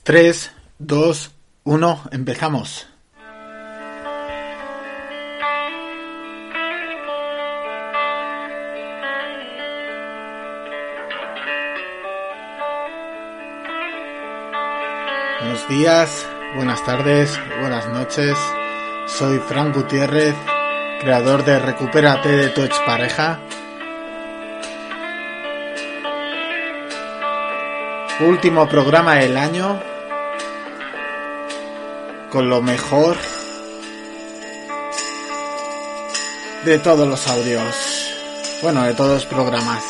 3, 2, 1, empezamos. Buenos días, buenas tardes, buenas noches. Soy Frank Gutiérrez, creador de Recupérate de tu expareja. Último programa del año con lo mejor de todos los audios. Bueno, de todos los programas.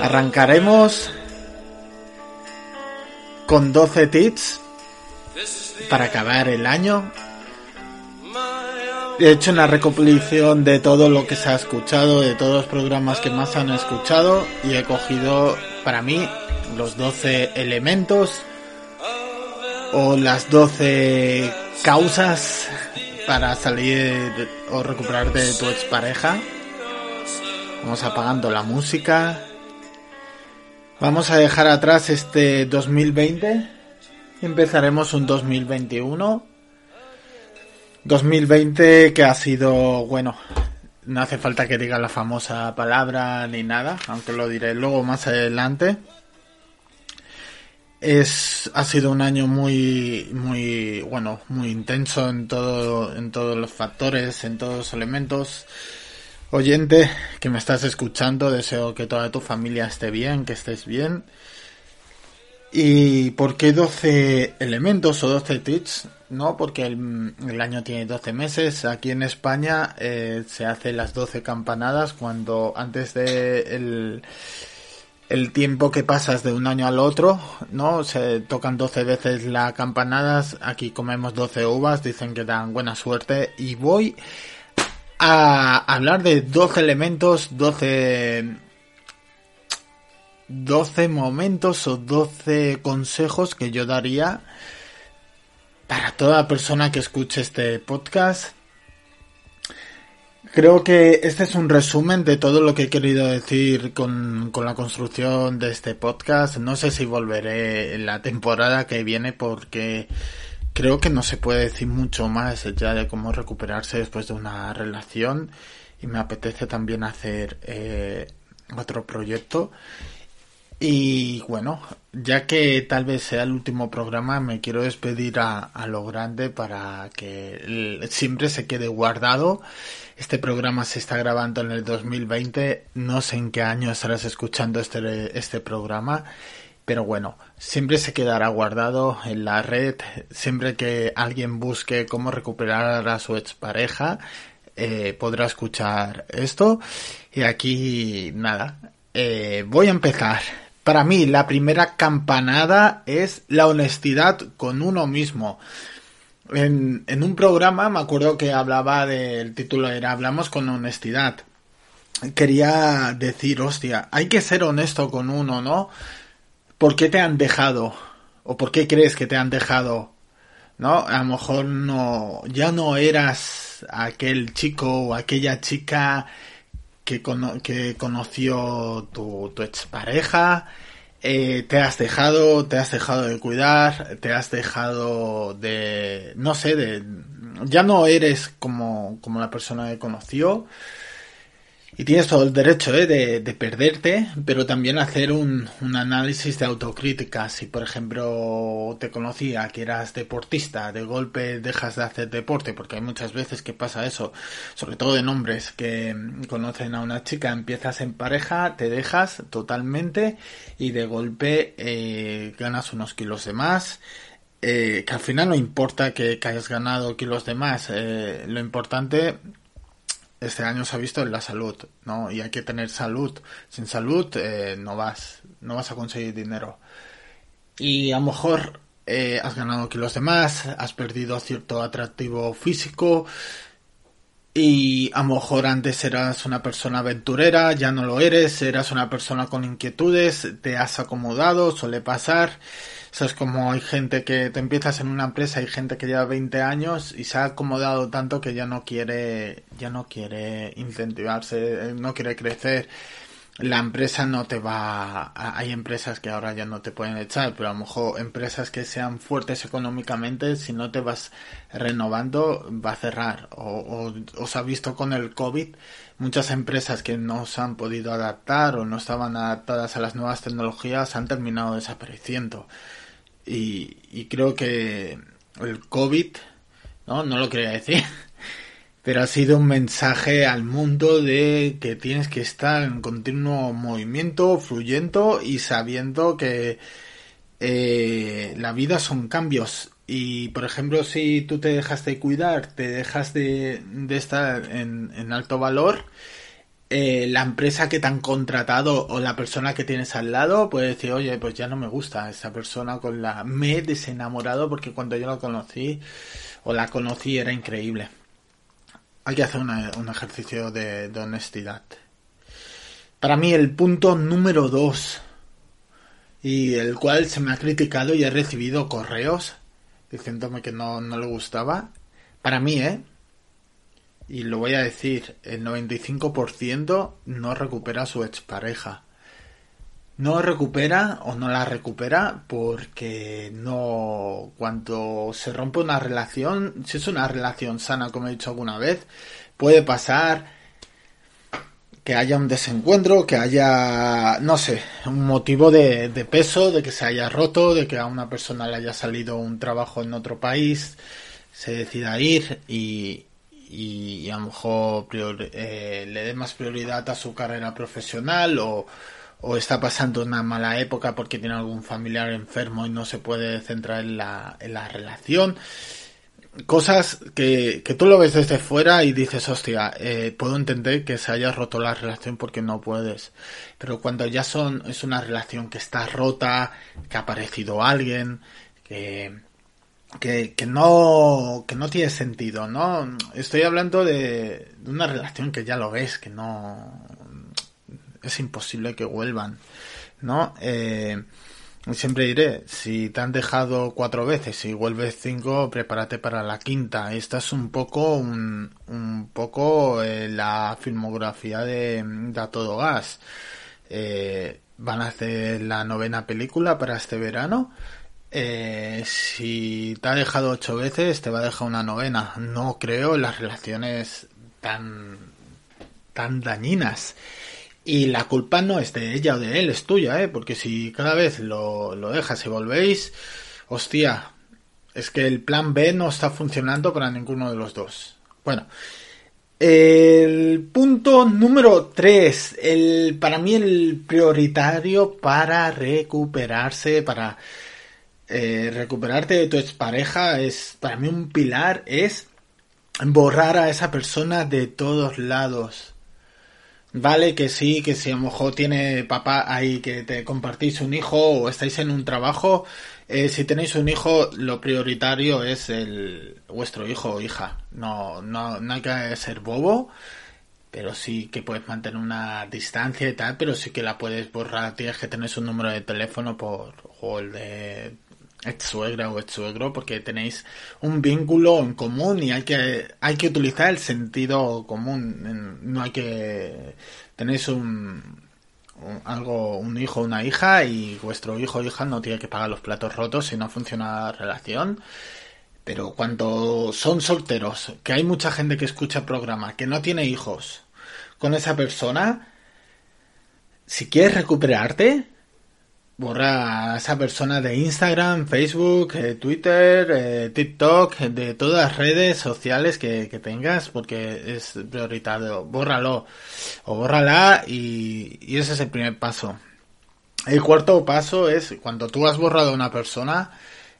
Arrancaremos con 12 tips para acabar el año. He hecho una recopilación de todo lo que se ha escuchado, de todos los programas que más han escuchado y he cogido para mí los 12 elementos o las 12 causas para salir o recuperar de tu expareja. Vamos apagando la música. Vamos a dejar atrás este 2020. Empezaremos un 2021. 2020 que ha sido, bueno, no hace falta que diga la famosa palabra ni nada, aunque lo diré luego más adelante. Es, ha sido un año muy, muy, bueno, muy intenso en todo, en todos los factores, en todos los elementos. Oyente que me estás escuchando, deseo que toda tu familia esté bien, que estés bien. ¿Y por qué 12 elementos o 12 tips? No, porque el, año tiene 12 meses. Aquí en España eh, se hace las 12 campanadas cuando antes de el, el tiempo que pasas de un año al otro, ¿no? Se tocan 12 veces las campanadas. Aquí comemos 12 uvas, dicen que dan buena suerte. Y voy a hablar de 12 elementos, 12 12 momentos o 12 consejos que yo daría para toda persona que escuche este podcast. Creo que este es un resumen de todo lo que he querido decir con, con la construcción de este podcast. No sé si volveré en la temporada que viene porque creo que no se puede decir mucho más ya de cómo recuperarse después de una relación y me apetece también hacer eh, otro proyecto y bueno, ya que tal vez sea el último programa, me quiero despedir a, lo grande para que siempre se quede guardado. Este programa se está grabando en el 2020, no sé en qué año estarás escuchando este, este programa, pero bueno, siempre se quedará guardado en la red, siempre que alguien busque cómo recuperar a su expareja, eh, podrá escuchar esto. Y aquí, nada, eh, voy a empezar. Para mí, la primera campanada es la honestidad con uno mismo. En, en un programa me acuerdo que hablaba del título era Hablamos con honestidad. Quería decir, hostia, hay que ser honesto con uno, ¿no? ¿Por qué te han dejado? ¿O por qué crees que te han dejado? ¿No? A lo mejor no, ya no eras aquel chico o aquella chica que, conoció tu, tu expareja, eh, te has dejado, te has dejado de cuidar, te has dejado de, no sé, de, ya no eres como, como la persona que conoció. Y tienes todo el derecho ¿eh? de, de, perderte, pero también hacer un, un, análisis de autocrítica. Si, por ejemplo, te conocía que eras deportista, de golpe dejas de hacer deporte, porque hay muchas veces que pasa eso, sobre todo en hombres que conocen a una chica, empiezas en pareja, te dejas totalmente y de golpe eh, ganas unos kilos de más. Eh, que al final no importa que, hayas ganado kilos de más, eh, lo importante este año se ha visto en la salud, ¿no? Y hay que tener salud. Sin salud eh, no vas, no vas a conseguir dinero. Y a lo mejor eh, has ganado kilos de más, has perdido cierto atractivo físico. Y a lo mejor antes eras una persona aventurera, ya no lo eres, eras una persona con inquietudes, te has acomodado, suele pasar. Eso es como hay gente que te empiezas en una empresa, hay gente que lleva 20 años y se ha acomodado tanto que ya no quiere, ya no quiere incentivarse, no quiere crecer. La empresa no te va, hay empresas que ahora ya no te pueden echar, pero a lo mejor empresas que sean fuertes económicamente, si no te vas renovando, va a cerrar. O, o os ha visto con el COVID, muchas empresas que no se han podido adaptar o no estaban adaptadas a las nuevas tecnologías han terminado desapareciendo. Y, y creo que el COVID, no, no lo quería decir, pero ha sido un mensaje al mundo de que tienes que estar en continuo movimiento, fluyendo y sabiendo que eh, la vida son cambios. Y por ejemplo, si tú te dejas de cuidar, te dejas de, estar en, en alto valor, eh, la empresa que te han contratado o la persona que tienes al lado puede decir, oye, pues ya no me gusta esa persona con la... Me he desenamorado porque cuando yo la conocí o la conocí era increíble. Hay que hacer una, un ejercicio de, honestidad. Para mí el punto número dos y el cual se me ha criticado y he recibido correos diciéndome que no, no le gustaba. Para mí, ¿eh? y lo voy a decir, el 95% no recupera a su expareja. No recupera o no la recupera porque no. Cuando se rompe una relación, si es una relación sana, como he dicho alguna vez, puede pasar que haya un desencuentro, que haya, no sé, un motivo de, peso, de que se haya roto, de que a una persona le haya salido un trabajo en otro país, se decida ir y, y, a lo mejor prior, eh, le dé más prioridad a su carrera profesional o, o, está pasando una mala época porque tiene algún familiar enfermo y no se puede centrar en la, en la relación. Cosas que, que tú lo ves desde fuera y dices, hostia, eh, puedo entender que se haya roto la relación porque no puedes. Pero cuando ya son, es una relación que está rota, que ha aparecido alguien, que, que, que, no que no tiene sentido, ¿no? Estoy hablando de, de, una relación que ya lo ves, que no es imposible que vuelvan, ¿no? Eh, siempre diré, si te han dejado cuatro veces y vuelves cinco, prepárate para la quinta. Esta es un poco un, poco eh, la filmografía de, de A Todo Gas. Eh, van a hacer la novena película para este verano si te ha dejado ocho veces, te va a dejar una novena. No creo las relaciones tan, tan dañinas. Y la culpa no es de ella o de él, es tuya, ¿eh? Porque si cada vez lo, lo dejas y volvéis, hostia, es que el plan B no está funcionando para ninguno de los dos. Bueno, el punto número 3, el, para mí el prioritario para recuperarse, para eh, recuperarte de tu expareja es, para mí un pilar es borrar a esa persona de todos lados. Vale, que sí, que si a lo mejor tiene papá ahí que te compartís un hijo o estáis en un trabajo, eh, si tenéis un hijo, lo prioritario es el vuestro hijo o hija. No, no, no hay que ser bobo, pero sí que puedes mantener una distancia y tal, pero sí que la puedes borrar. Tienes que tener su número de teléfono por o el de ex suegra o ex suegro porque tenéis un vínculo en común y hay que hay que utilizar el sentido común. No hay que tenéis un, algo un hijo una hija y vuestro hijo o hija no tiene que pagar los platos rotos si no funciona la relación. Pero cuando son solteros que hay mucha gente que escucha el programa que no tiene hijos con esa persona, si quieres recuperarte, borra a esa persona de Instagram, Facebook, eh, Twitter, eh, TikTok, de todas las redes sociales que, tengas, porque es prioritario. Bórralo o bórrala y, y, ese es el primer paso. El cuarto paso es cuando tú has borrado a una persona,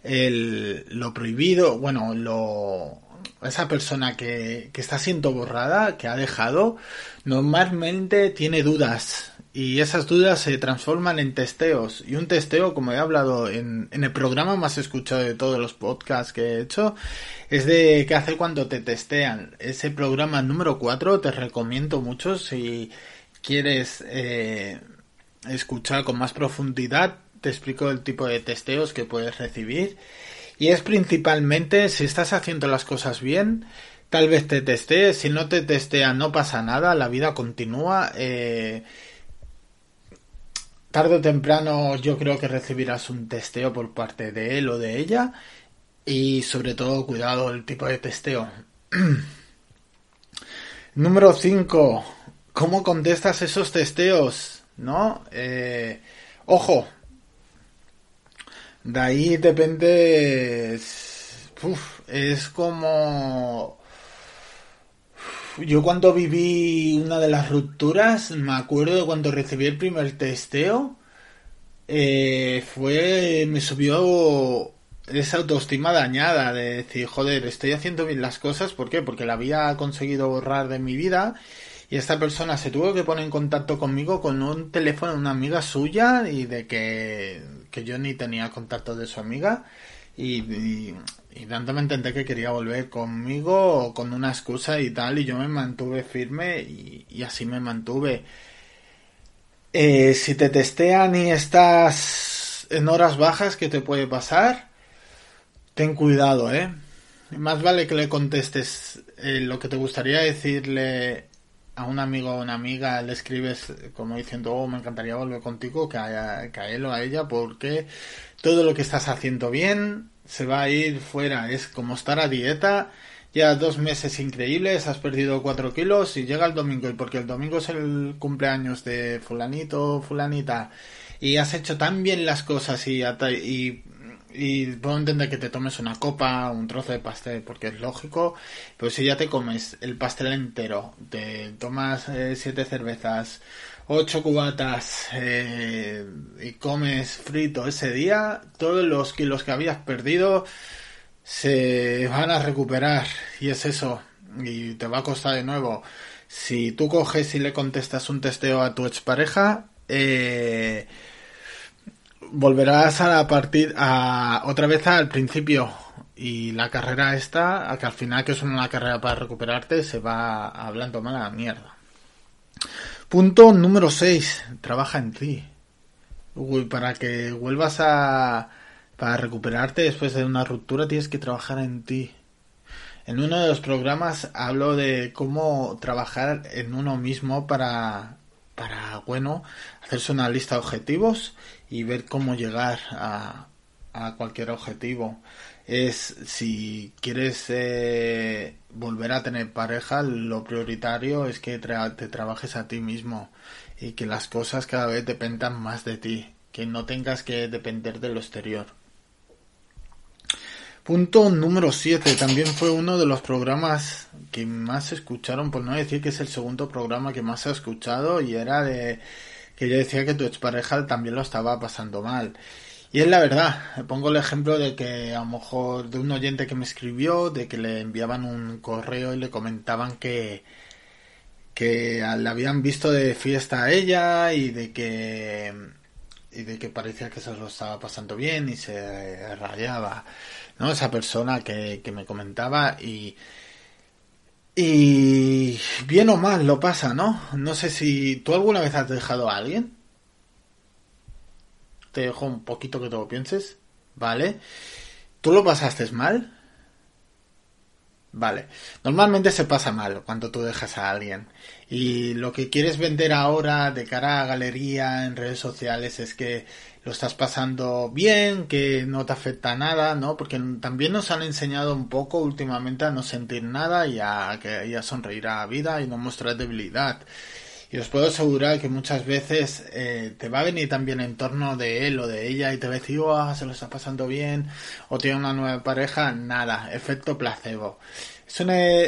el, lo prohibido, bueno, lo, esa persona que, que está siendo borrada, que ha dejado, normalmente tiene dudas y esas dudas se transforman en testeos. Y un testeo, como he hablado en, en, el programa más escuchado de todos los podcasts que he hecho, es de qué hace cuando te testean. Ese programa número 4 te recomiendo mucho si quieres eh, escuchar con más profundidad. Te explico el tipo de testeos que puedes recibir. Y es principalmente si estás haciendo las cosas bien, tal vez te testees. Si no te testean, no pasa nada, la vida continúa. Eh, tarde o temprano yo creo que recibirás un testeo por parte de él o de ella y sobre todo cuidado el tipo de testeo. Número 5. ¿Cómo contestas esos testeos? ¿No? Eh, ojo. De ahí depende... Es como yo cuando viví una de las rupturas, me acuerdo de cuando recibí el primer testeo, eh, fue, me subió esa autoestima dañada de decir, joder, estoy haciendo bien las cosas, ¿por qué? Porque la había conseguido borrar de mi vida y esta persona se tuvo que poner en contacto conmigo con un teléfono de una amiga suya y de que, que yo ni tenía contacto de su amiga y, y tanto me intenté que quería volver conmigo con una excusa y tal, y yo me mantuve firme y, así me mantuve. Eh, si te testean y estás en horas bajas, ¿qué te puede pasar? Ten cuidado, ¿eh? Más vale que le contestes eh, lo que te gustaría decirle a un amigo o una amiga, le escribes como diciendo, oh, me encantaría volver contigo, que a, que a él o a ella, porque todo lo que estás haciendo bien, se va a ir fuera. Es como estar a dieta. Ya dos meses increíbles, has perdido cuatro kilos y llega el domingo y porque el domingo es el cumpleaños de fulanito, fulanita y has hecho tan bien las cosas y, y, y puedo entender que te tomes una copa, un trozo de pastel porque es lógico, pero si ya te comes el pastel entero, te tomas eh, siete cervezas, ocho cubatas eh, y comes frito ese día, todos los kilos que habías perdido se van a recuperar y es eso y te va a costar de nuevo. Si tú coges y le contestas un testeo a tu expareja, eh, volverás a partir a otra vez al principio y la carrera esta, que al final que es una carrera para recuperarte, se va hablando mala mierda. Punto número 6. Trabaja en ti. Uy, para que vuelvas a... Para recuperarte después de una ruptura tienes que trabajar en ti. En uno de los programas hablo de cómo trabajar en uno mismo para, para bueno, hacerse una lista de objetivos y ver cómo llegar a, a cualquier objetivo es si quieres eh, volver a tener pareja, lo prioritario es que te trabajes a ti mismo y que las cosas cada vez dependan más de ti, que no tengas que depender de lo exterior. Punto número 7. También fue uno de los programas que más escucharon, por no decir que es el segundo programa que más he escuchado, y era de que yo decía que tu expareja también lo estaba pasando mal. Y es la verdad, pongo el ejemplo de que a lo mejor de un oyente que me escribió, de que le enviaban un correo y le comentaban que, que le habían visto de fiesta a ella y de que y de que parecía que se lo estaba pasando bien y se rayaba, ¿no? Esa persona que, que me comentaba y y bien o mal lo pasa, ¿no? No sé si tú alguna vez has dejado a alguien te dejo un poquito que te lo pienses, ¿vale? ¿Tú lo pasaste mal? Vale. Normalmente se pasa mal cuando tú dejas a alguien. Y lo que quieres vender ahora de cara a galería en redes sociales es que lo estás pasando bien, que no te afecta nada, ¿no? Porque también nos han enseñado un poco últimamente a no sentir nada y a, y a sonreír a la vida y no mostrar debilidad. Y os puedo asegurar que muchas veces eh, te va a venir también en torno de él o de ella y te a decir, oh, se lo está pasando bien, o tiene una nueva pareja, nada, efecto placebo. Eso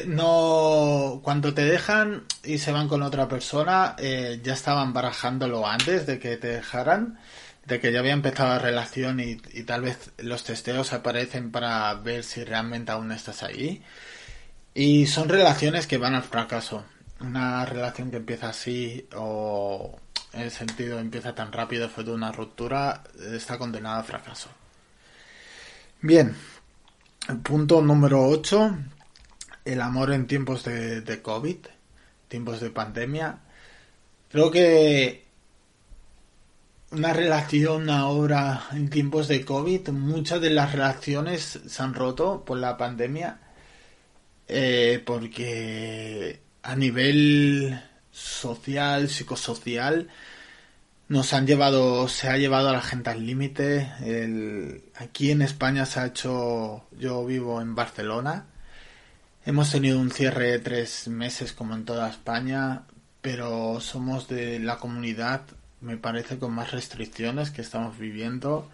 no, cuando te dejan y se van con otra persona, eh, ya estaban barajándolo antes de que te dejaran, de que ya había empezado la relación y, y tal vez los testeos aparecen para ver si realmente aún estás ahí. Y son relaciones que van al fracaso una relación que empieza así o en el sentido empieza tan rápido después de una ruptura está condenada a fracaso. Bien, punto número 8, el amor en tiempos de, de COVID, tiempos de pandemia. Creo que una relación ahora en tiempos de COVID, muchas de las relaciones se han roto por la pandemia eh, porque a nivel social, psicosocial, nos han llevado, se ha llevado a la gente al límite. Aquí en España se ha hecho, yo vivo en Barcelona. Hemos tenido un cierre de tres meses como en toda España, pero somos de la comunidad, me parece, con más restricciones que estamos viviendo.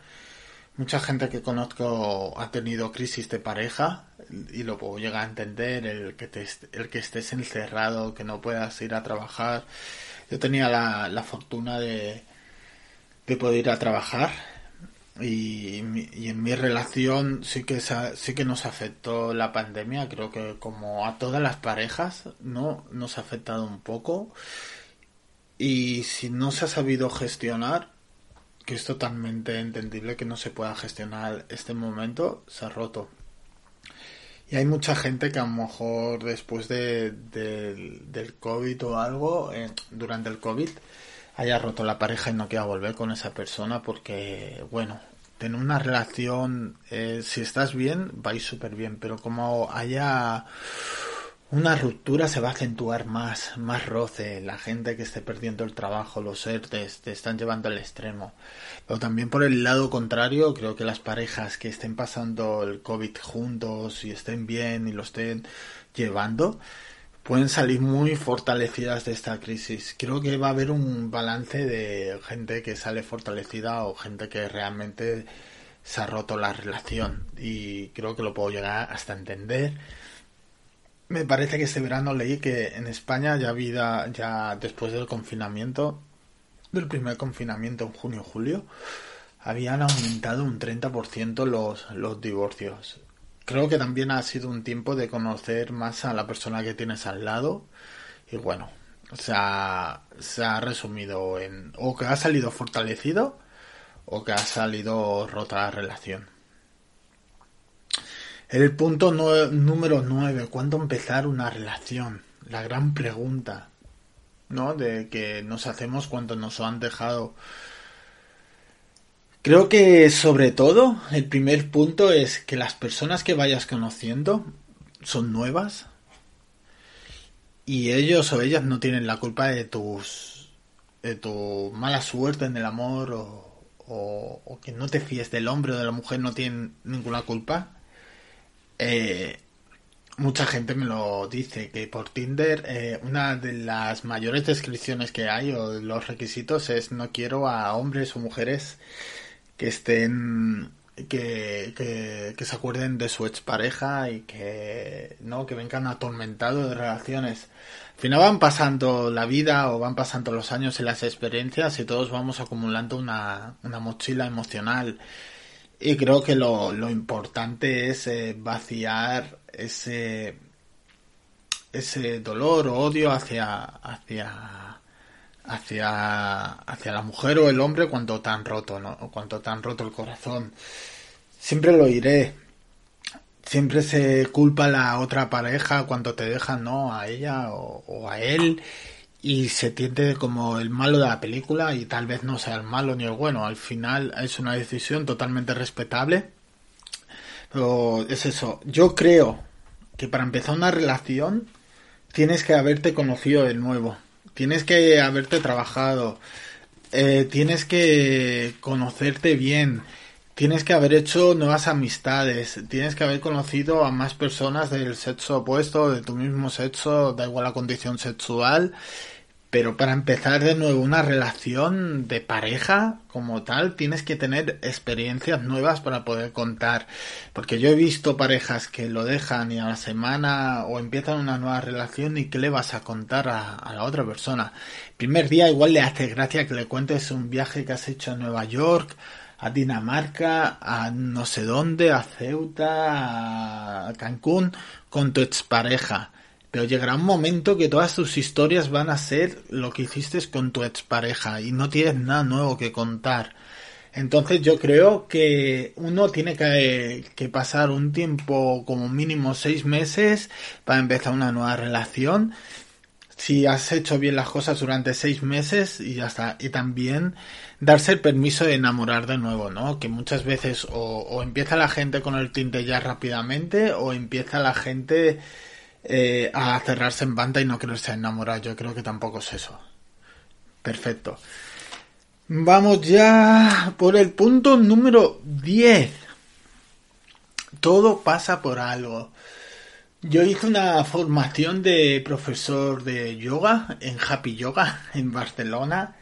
Mucha gente que conozco ha tenido crisis de pareja y lo puedo llegar a entender, el que, te, el que estés encerrado, que no puedas ir a trabajar. Yo tenía la, la fortuna de, de poder ir a trabajar y, y, en mi relación sí que sí que nos afectó la pandemia. Creo que como a todas las parejas no nos ha afectado un poco. Y si no se ha sabido gestionar que es totalmente entendible que no se pueda gestionar este momento, se ha roto. Y hay mucha gente que a lo mejor después de, del COVID o algo, eh, durante el COVID, haya roto la pareja y no quiera volver con esa persona porque, bueno, tener una relación, eh, si estás bien, vais súper bien, pero como haya una ruptura se va a acentuar más, más roce, la gente que esté perdiendo el trabajo, los ERTES, te están llevando al extremo. Pero también por el lado contrario, creo que las parejas que estén pasando el COVID juntos y estén bien y lo estén llevando, pueden salir muy fortalecidas de esta crisis. Creo que va a haber un balance de gente que sale fortalecida o gente que realmente se ha roto la relación. Y creo que lo puedo llegar hasta entender me parece que este verano leí que en España ya vida, ya después del confinamiento, del primer confinamiento en junio-julio, habían aumentado un 30% los, los divorcios. Creo que también ha sido un tiempo de conocer más a la persona que tienes al lado y bueno, se ha, se ha resumido en o que ha salido fortalecido o que ha salido rota la relación. El punto número 9, ¿cuándo empezar una relación? La gran pregunta, ¿no? De que nos hacemos cuando nos han dejado. Creo que sobre todo el primer punto es que las personas que vayas conociendo son nuevas y ellos o ellas no tienen la culpa de tus de tu mala suerte en el amor o, o, o que no te fíes del hombre o de la mujer no tienen ninguna culpa eh, mucha gente me lo dice, que por Tinder eh, una de las mayores descripciones que hay o los requisitos es no quiero a hombres o mujeres que estén que, que, se acuerden de su expareja y que no que vengan atormentados de relaciones. Al final van pasando la vida o van pasando los años y las experiencias y todos vamos acumulando una, una mochila emocional y creo que lo, lo importante es eh, vaciar ese, ese dolor o odio hacia, hacia, hacia, hacia la mujer o el hombre cuando tan roto, ¿no? Cuando tan roto el corazón. Siempre lo iré. Siempre se culpa la otra pareja cuando te dejan, ¿no? A ella o a él y se tiende como el malo de la película y tal vez no sea el malo ni el bueno. Al final es una decisión totalmente respetable. Pero es eso. Yo creo, que para empezar una relación tienes que haberte conocido de nuevo, tienes que haberte trabajado, eh, tienes que conocerte bien, tienes que haber hecho nuevas amistades, tienes que haber conocido a más personas del sexo opuesto, de tu mismo sexo, da igual la condición sexual, pero para empezar de nuevo una relación de pareja como tal, tienes que tener experiencias nuevas para poder contar. Porque yo he visto parejas que lo dejan y a la semana o empiezan una nueva relación y ¿qué le vas a contar a, la otra persona? primer día igual le hace gracia que le cuentes un viaje que has hecho a Nueva York, a Dinamarca, a no sé dónde, a Ceuta, a Cancún, con tu expareja pero llegará un momento que todas tus historias van a ser lo que hiciste con tu expareja y no tienes nada nuevo que contar. Entonces yo creo que uno tiene que, pasar un tiempo como mínimo seis meses para empezar una nueva relación. Si has hecho bien las cosas durante seis meses y ya está. Y también darse el permiso de enamorar de nuevo, ¿no? Que muchas veces o, o empieza la gente con el tinte ya rápidamente o empieza la gente eh, a cerrarse en banda y no quererse enamorar. Yo creo que tampoco es eso. Perfecto. Vamos ya por el punto número 10. Todo pasa por algo. Yo hice una formación de profesor de yoga en Happy Yoga en Barcelona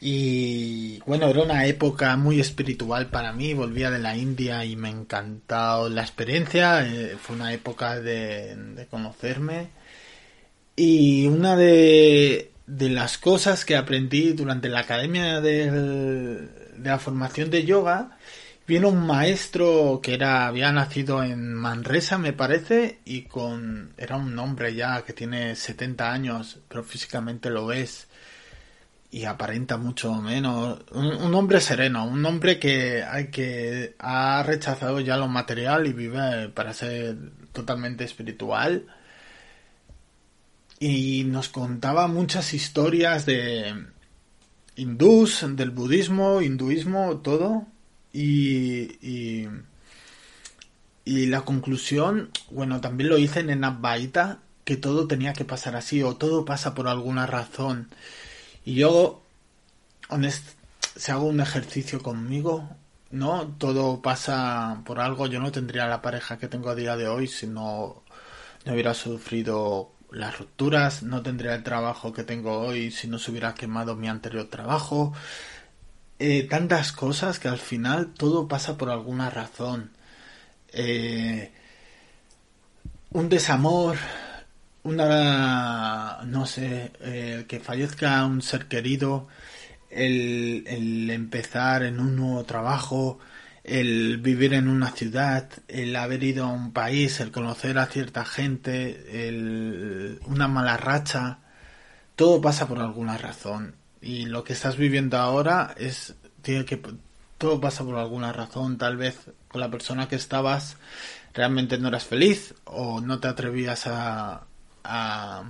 y bueno, era una época muy espiritual para mí, volvía de la India y me encantó la experiencia, eh, fue una época de, conocerme. Y una de, las cosas que aprendí durante la academia de, la formación de yoga, vino un maestro que era había nacido en Manresa me parece y con era un hombre ya que tiene 70 años pero físicamente lo ves y aparenta mucho menos. Un, hombre sereno, un hombre que, que ha rechazado ya lo material y vive para ser totalmente espiritual. Y nos contaba muchas historias de hindús, del budismo, hinduismo, todo. Y, y, la conclusión, bueno, también lo hice en Abbaita, que todo tenía que pasar así, o todo pasa por alguna razón. Y yo, si hago un ejercicio conmigo, ¿no? Todo pasa por algo. Yo no tendría la pareja que tengo a día de hoy si no, no hubiera sufrido las rupturas, no tendría el trabajo que tengo hoy si no se hubiera quemado mi anterior trabajo. Eh, tantas cosas que al final todo pasa por alguna razón. Eh, un desamor, una, no sé, eh, que fallezca un ser querido, el, el, empezar en un nuevo trabajo, el vivir en una ciudad, el haber ido a un país, el conocer a cierta gente, el, una mala racha, todo pasa por alguna razón. Y lo que estás viviendo ahora es, tiene que, todo pasa por alguna razón. Tal vez con la persona que estabas realmente no eras feliz o no te atrevías a, a,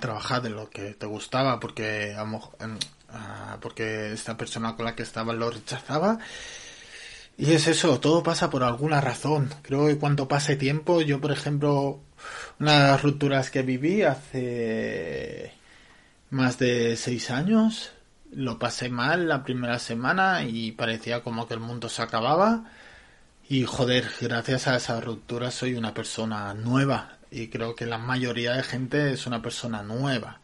trabajar de lo que te gustaba porque porque esta persona con la que estaba lo rechazaba y es eso, todo pasa por alguna razón. Creo que cuando pase tiempo, yo por ejemplo, una de las rupturas que viví hace más de seis años, lo pasé mal la primera semana y parecía como que el mundo se acababa. Y joder, gracias a esa ruptura soy una persona nueva y creo que la mayoría de gente es una persona nueva.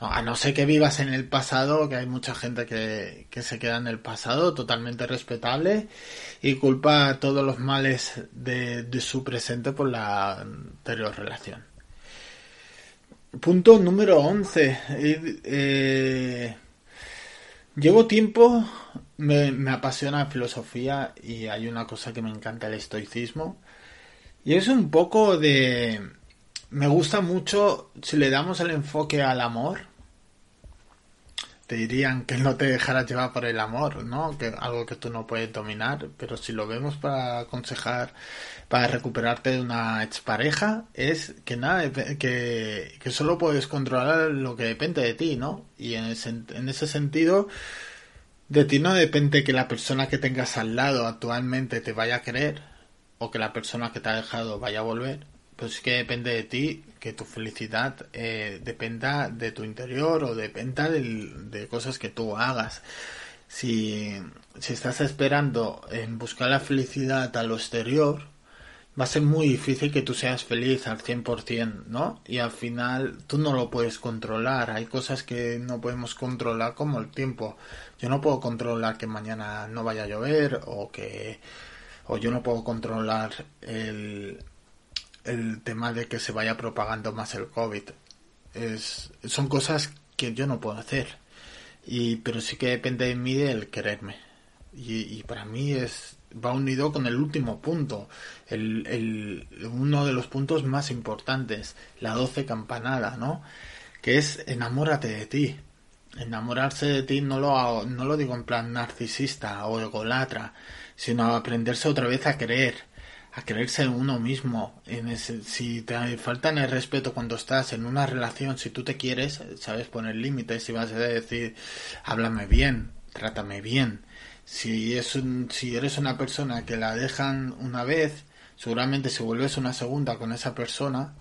a no ser que vivas en el pasado, que hay mucha gente que, que se queda en el pasado, totalmente respetable, y culpa todos los males de, de su presente por la anterior relación. Punto número 11. Eh, llevo tiempo, me, me apasiona la filosofía y hay una cosa que me encanta, el estoicismo. Y es un poco de... Me gusta mucho si le damos el enfoque al amor. Te dirían que no te dejarás llevar por el amor, ¿no? Que algo que tú no puedes dominar. Pero si lo vemos para aconsejar, para recuperarte de una expareja, es que nada, que, que solo puedes controlar lo que depende de ti, ¿no? Y en ese, en ese sentido, de ti no depende que la persona que tengas al lado actualmente te vaya a querer que la persona que te ha dejado vaya a volver, pues es que depende de ti que tu felicidad eh, dependa de tu interior o dependa de cosas que tú hagas. Si, si estás esperando en buscar la felicidad a lo exterior, va a ser muy difícil que tú seas feliz al 100%, ¿no? Y al final tú no lo puedes controlar. Hay cosas que no podemos controlar como el tiempo. Yo no puedo controlar que mañana no vaya a llover o que o yo no puedo controlar el, el tema de que se vaya propagando más el COVID. Es, son cosas que yo no puedo hacer. Y, pero sí que depende de mí el quererme. Y, y para mí es va unido con el último punto, el, el, uno de los puntos más importantes, la doce campanada, ¿no? Que es enamórate de ti. Enamorarse de ti no lo, no lo digo en plan narcisista o egolatra, sino aprenderse otra vez a querer, a creerse uno mismo. En ese, si te faltan el respeto cuando estás en una relación, si tú te quieres, sabes poner límites y vas a decir, háblame bien, trátame bien. Si, es un, si eres una persona que la dejan una vez, seguramente si vuelves una segunda con esa persona,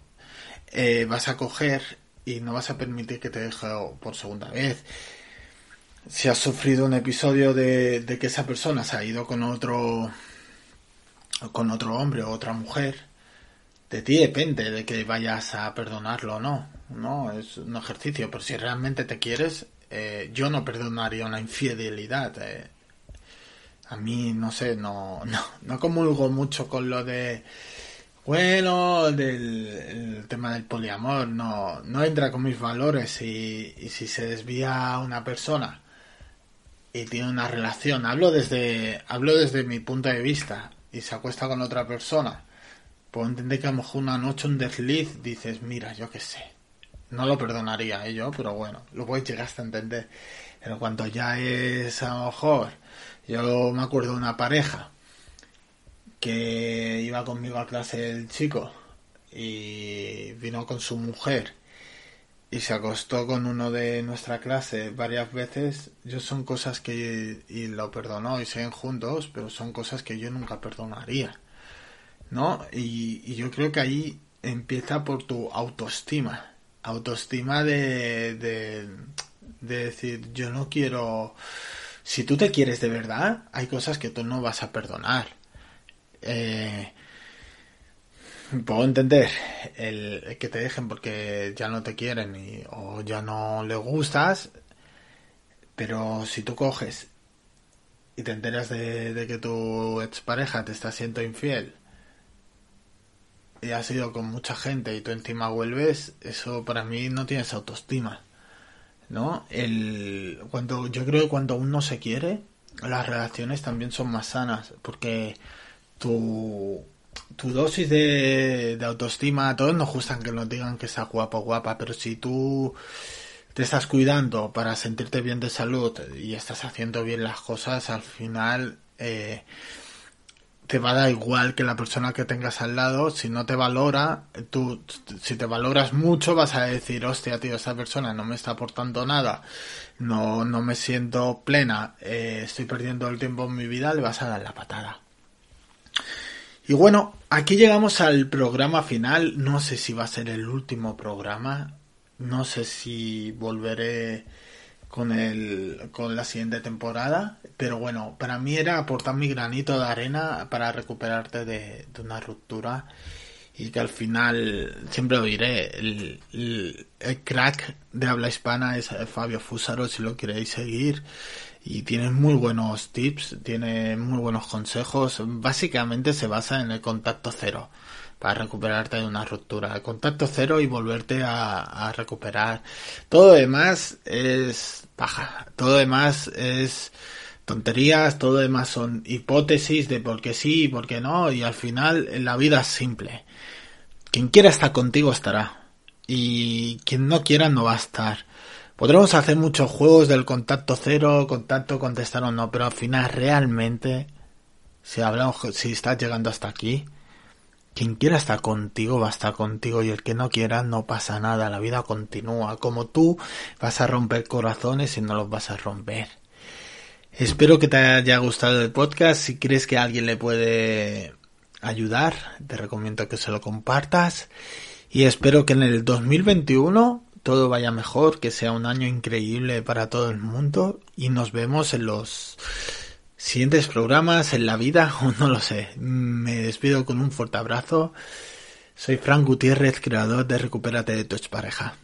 eh, vas a coger y no vas a permitir que te deje por segunda vez si has sufrido un episodio de, que esa persona se ha ido con otro con otro hombre o otra mujer de ti depende de que vayas a perdonarlo o no no es un ejercicio pero si realmente te quieres eh, yo no perdonaría una infidelidad eh. a mí no sé no no no comulgo mucho con lo de bueno, del el tema del poliamor no, no entra con mis valores y, y si se desvía una persona y tiene una relación, hablo desde, hablo desde mi punto de vista, y se acuesta con otra persona, puedo entender que a lo mejor una noche un desliz dices, mira, yo qué sé, no lo perdonaría ¿eh? yo, pero bueno, lo puedes llegar hasta entender. Pero cuando ya es a lo mejor, yo me acuerdo de una pareja que iba conmigo a clase el chico y vino con su mujer y se acostó con uno de nuestra clase varias veces, yo son cosas que, y lo perdonó y siguen juntos, pero son cosas que yo nunca perdonaría, ¿no? Y, yo creo que ahí empieza por tu autoestima, autoestima de, de, de decir, yo no quiero, si tú te quieres de verdad, hay cosas que tú no vas a perdonar. Eh, puedo entender el, que te dejen porque ya no te quieren y, o ya no le gustas, pero si tú coges y te enteras de, que tu expareja te está siendo infiel y has ido con mucha gente y tú encima vuelves, eso para mí no tienes autoestima. ¿No? El, cuando, yo creo que cuando uno se quiere, las relaciones también son más sanas, porque tu, tu dosis de, autoestima, a todos nos gustan que nos digan que está guapo guapa, pero si tú te estás cuidando para sentirte bien de salud y estás haciendo bien las cosas, al final eh, te va a dar igual que la persona que tengas al lado, si no te valora, tú, si te valoras mucho, vas a decir, hostia, tío, esta persona no me está aportando nada, no, no me siento plena, eh, estoy perdiendo el tiempo en mi vida, le vas a dar la patada. Y bueno, aquí llegamos al programa final. No sé si va a ser el último programa. No sé si volveré con el con la siguiente temporada. Pero bueno, para mí era aportar mi granito de arena para recuperarte de, una ruptura. Y que al final, siempre lo diré, el, crack de habla hispana es Fabio Fusaro, si lo queréis seguir y tiene muy buenos tips, tiene muy buenos consejos. Básicamente se basa en el contacto cero para recuperarte de una ruptura. El contacto cero y volverte a, recuperar. Todo lo demás es paja. Todo lo demás es tonterías, todo demás son hipótesis de por qué sí y por qué no. Y al final la vida es simple. Quien quiera estar contigo estará. Y quien no quiera no va a estar. Podremos hacer muchos juegos del contacto cero, contacto, contestar o no, pero al final realmente, si hablamos, si estás llegando hasta aquí, quien quiera estar contigo va a estar contigo y el que no quiera no pasa nada, la vida continúa. Como tú vas a romper corazones y no los vas a romper. Espero que te haya gustado el podcast. Si crees que alguien le puede ayudar, te recomiendo que se lo compartas y espero que en el 2021 todo vaya mejor, que sea un año increíble para todo el mundo y nos vemos en los siguientes programas, en la vida o no lo sé. Me despido con un fuerte abrazo. Soy Frank Gutiérrez, creador de Recupérate de tu pareja.